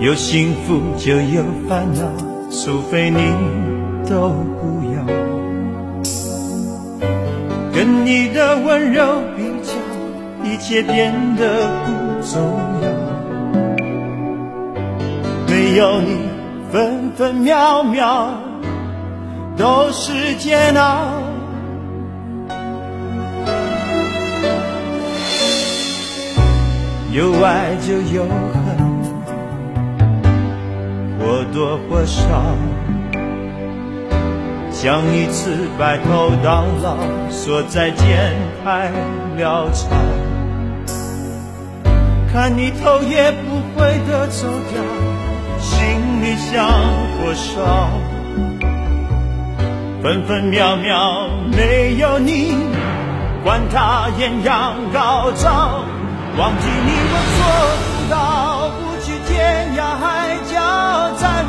有幸福就有烦恼，除非你都不要。跟你的温柔比较，一切变得不重要。没有你，分分秒秒都是煎熬。有爱就有恨。或多或少，想一次白头到老，说再见太潦草。看你头也不回的走掉，心里像火烧。分分秒秒没有你，管他艳阳高照，忘记你我做不到，不去天涯海。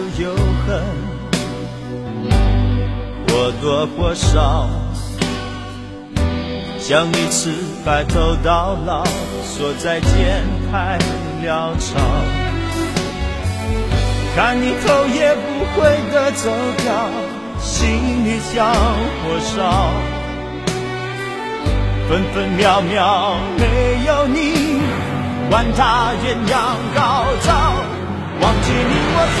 就有恨，或多或少，想一次白头到老，说再见太潦草。看你头也不回的走掉，心里像火烧，分分秒秒没有你，管他艳阳高照。忘记你我做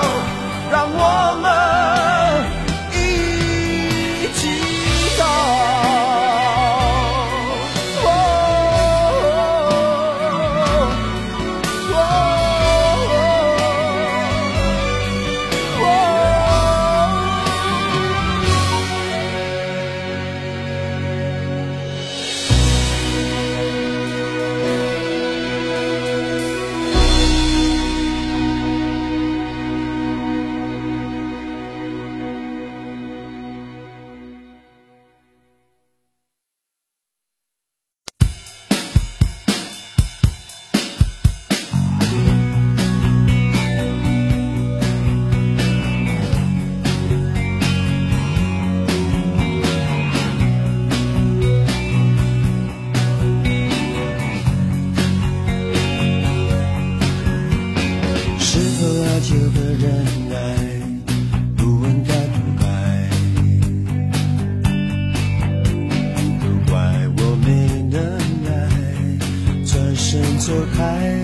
开？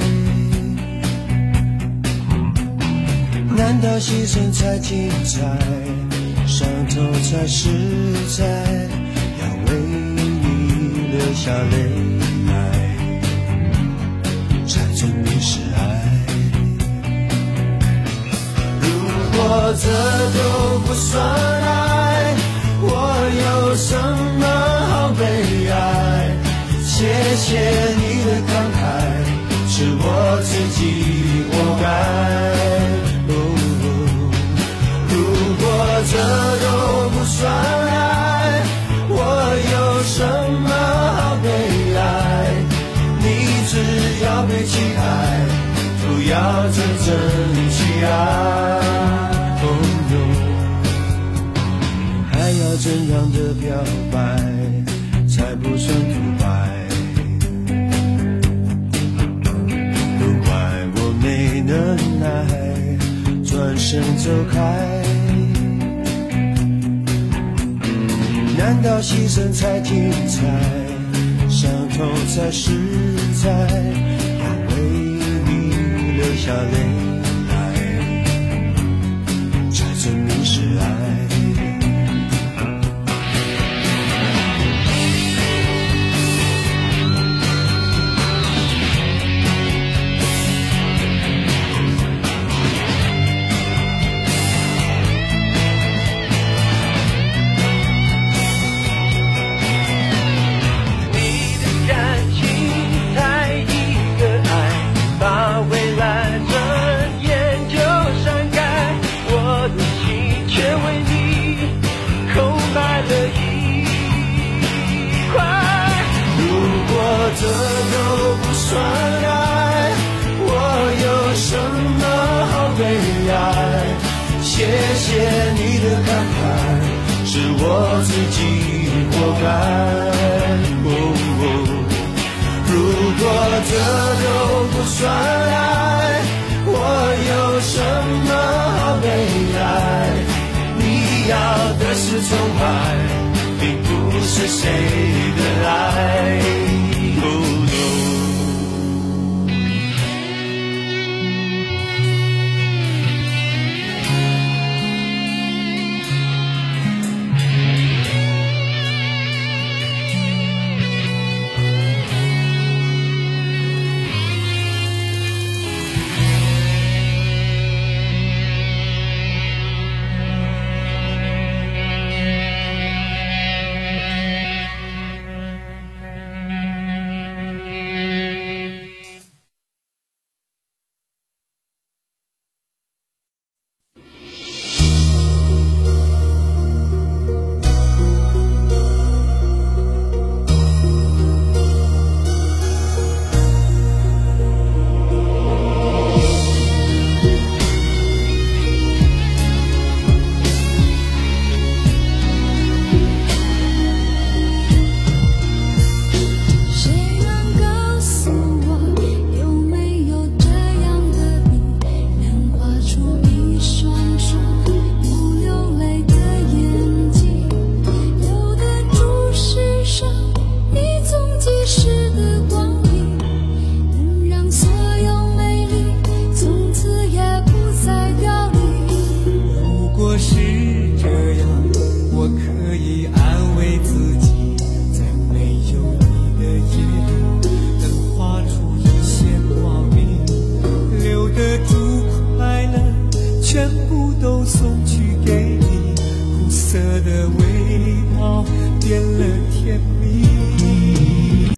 难道牺牲才精彩，伤痛才实在。要为你流下泪来，才证明是爱。如果这都不算爱，我有什么好悲哀？谢谢，自己活该。如果这都不算爱，我有什么好悲哀？你只要被期待，不要真正去爱。走开。难道牺牲才精彩，伤痛才实在？要为你流下泪来，才证明是爱。算爱，我有什么好悲哀？谢谢你的慷慨，是我自己活该。哦哦如果这都不算爱，我有什么好悲哀？你要的是崇拜，并不是谁的爱。